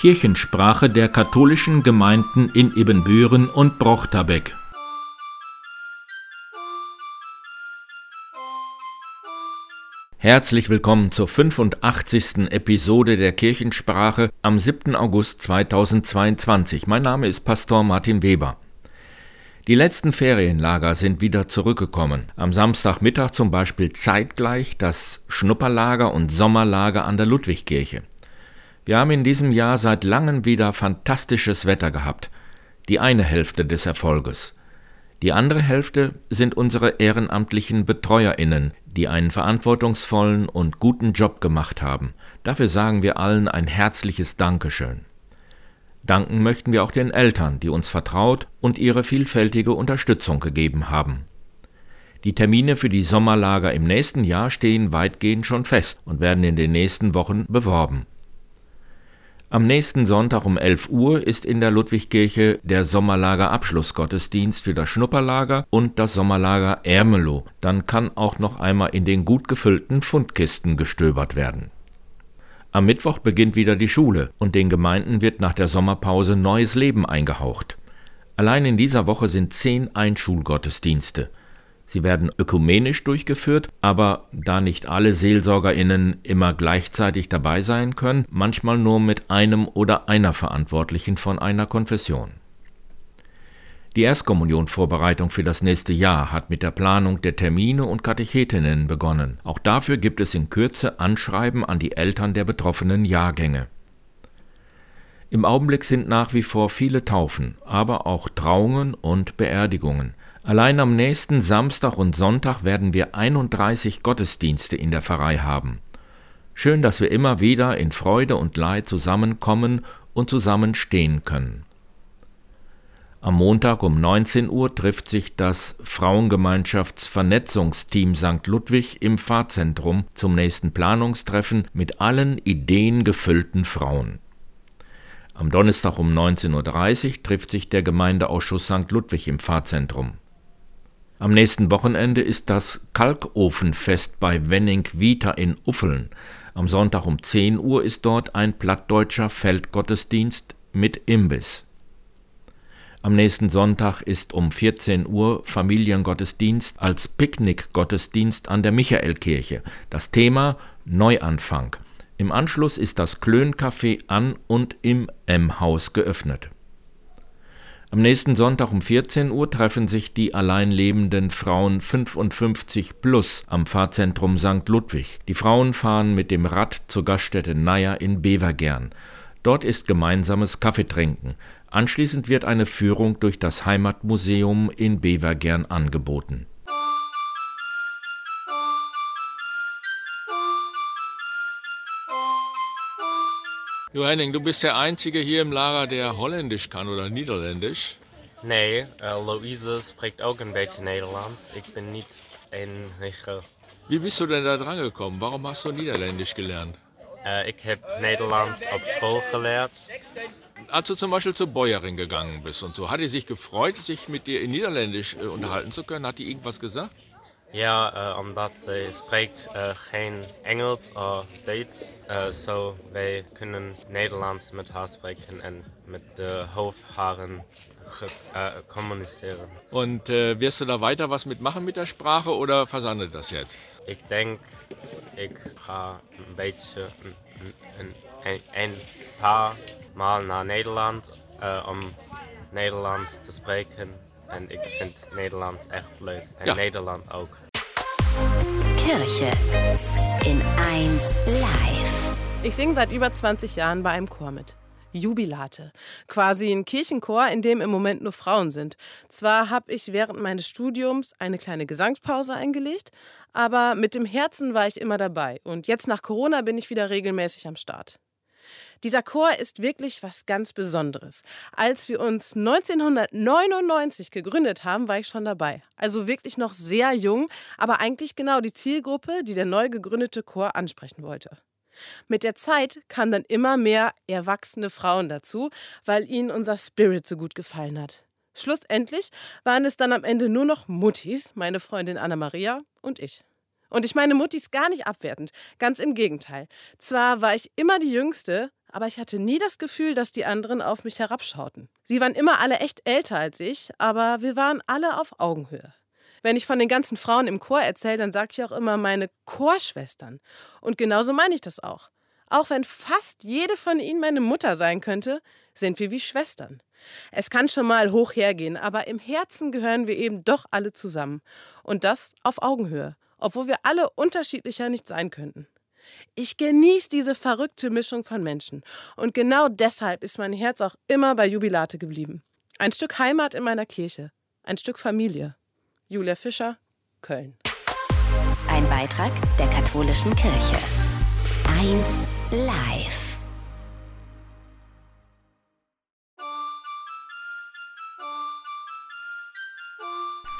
Kirchensprache der katholischen Gemeinden in Ibbenbüren und Brochterbeck. Herzlich willkommen zur 85. Episode der Kirchensprache am 7. August 2022. Mein Name ist Pastor Martin Weber. Die letzten Ferienlager sind wieder zurückgekommen. Am Samstagmittag zum Beispiel zeitgleich das Schnupperlager und Sommerlager an der Ludwigkirche. Wir haben in diesem Jahr seit langem wieder fantastisches Wetter gehabt. Die eine Hälfte des Erfolges. Die andere Hälfte sind unsere ehrenamtlichen BetreuerInnen, die einen verantwortungsvollen und guten Job gemacht haben. Dafür sagen wir allen ein herzliches Dankeschön. Danken möchten wir auch den Eltern, die uns vertraut und ihre vielfältige Unterstützung gegeben haben. Die Termine für die Sommerlager im nächsten Jahr stehen weitgehend schon fest und werden in den nächsten Wochen beworben. Am nächsten Sonntag um 11 Uhr ist in der Ludwigkirche der Sommerlager Abschlussgottesdienst für das Schnupperlager und das Sommerlager Ermelo. Dann kann auch noch einmal in den gut gefüllten Fundkisten gestöbert werden. Am Mittwoch beginnt wieder die Schule und den Gemeinden wird nach der Sommerpause neues Leben eingehaucht. Allein in dieser Woche sind zehn Einschulgottesdienste. Sie werden ökumenisch durchgeführt, aber da nicht alle Seelsorgerinnen immer gleichzeitig dabei sein können, manchmal nur mit einem oder einer Verantwortlichen von einer Konfession. Die Erstkommunionvorbereitung für das nächste Jahr hat mit der Planung der Termine und Katechetinnen begonnen. Auch dafür gibt es in Kürze Anschreiben an die Eltern der betroffenen Jahrgänge. Im Augenblick sind nach wie vor viele Taufen, aber auch Trauungen und Beerdigungen. Allein am nächsten Samstag und Sonntag werden wir 31 Gottesdienste in der Pfarrei haben. Schön, dass wir immer wieder in Freude und Leid zusammenkommen und zusammenstehen können. Am Montag um 19 Uhr trifft sich das Frauengemeinschaftsvernetzungsteam St. Ludwig im Pfarrzentrum zum nächsten Planungstreffen mit allen ideengefüllten Frauen. Am Donnerstag um 19.30 Uhr trifft sich der Gemeindeausschuss St. Ludwig im Pfarrzentrum. Am nächsten Wochenende ist das Kalkofenfest bei Wenning Vita in Uffeln. Am Sonntag um 10 Uhr ist dort ein plattdeutscher Feldgottesdienst mit Imbiss. Am nächsten Sonntag ist um 14 Uhr Familiengottesdienst als Picknickgottesdienst an der Michaelkirche. Das Thema Neuanfang. Im Anschluss ist das Klöncafé an und im M-Haus geöffnet. Am nächsten Sonntag um 14 Uhr treffen sich die allein lebenden Frauen 55 plus am Fahrzentrum St. Ludwig. Die Frauen fahren mit dem Rad zur Gaststätte Naya in Bevergern. Dort ist gemeinsames Kaffeetrinken. Anschließend wird eine Führung durch das Heimatmuseum in Bevergern angeboten. Jo Henning, du bist der Einzige hier im Lager, der Holländisch kann oder Niederländisch. Nee, äh, Louise spricht auch ein bisschen Nederlands. Ich bin nicht ein Richter. Wie bist du denn da dran gekommen? Warum hast du Niederländisch gelernt? Äh, ich habe Nederlands auf School gelernt als du zum Beispiel zur Bäuerin gegangen bist und so, hat die sich gefreut, sich mit dir in Niederländisch äh, unterhalten zu können? Hat die irgendwas gesagt? Ja, äh, omdat sie spricht äh, geen Engels oder Duits, äh, so wir können Nederlands mit haar sprechen und mit den Hofhaaren äh, kommunizieren. Und äh, wirst du da weiter was mitmachen mit der Sprache oder versandet das jetzt? Ich denke, ich ga ein bisschen, ein, ein, ein paar Mal nach Nederland, äh, um Nederlands zu sprechen. Und ich finde Nederlands echt leuk. Und ja. Nederland auch. Kirche in 1 Live. Ich singe seit über 20 Jahren bei einem Chor mit. Jubilate. Quasi ein Kirchenchor, in dem im Moment nur Frauen sind. Zwar habe ich während meines Studiums eine kleine Gesangspause eingelegt, aber mit dem Herzen war ich immer dabei. Und jetzt nach Corona bin ich wieder regelmäßig am Start. Dieser Chor ist wirklich was ganz Besonderes. Als wir uns 1999 gegründet haben, war ich schon dabei. Also wirklich noch sehr jung, aber eigentlich genau die Zielgruppe, die der neu gegründete Chor ansprechen wollte. Mit der Zeit kamen dann immer mehr erwachsene Frauen dazu, weil ihnen unser Spirit so gut gefallen hat. Schlussendlich waren es dann am Ende nur noch Muttis, meine Freundin Anna-Maria und ich. Und ich meine Muttis gar nicht abwertend, ganz im Gegenteil. Zwar war ich immer die Jüngste, aber ich hatte nie das Gefühl, dass die anderen auf mich herabschauten. Sie waren immer alle echt älter als ich, aber wir waren alle auf Augenhöhe. Wenn ich von den ganzen Frauen im Chor erzähle, dann sage ich auch immer meine Chorschwestern. Und genauso meine ich das auch. Auch wenn fast jede von ihnen meine Mutter sein könnte, sind wir wie Schwestern. Es kann schon mal hoch hergehen, aber im Herzen gehören wir eben doch alle zusammen. Und das auf Augenhöhe, obwohl wir alle unterschiedlicher nicht sein könnten. Ich genieße diese verrückte Mischung von Menschen. Und genau deshalb ist mein Herz auch immer bei Jubilate geblieben. Ein Stück Heimat in meiner Kirche. Ein Stück Familie. Julia Fischer, Köln. Ein Beitrag der katholischen Kirche. Eins live.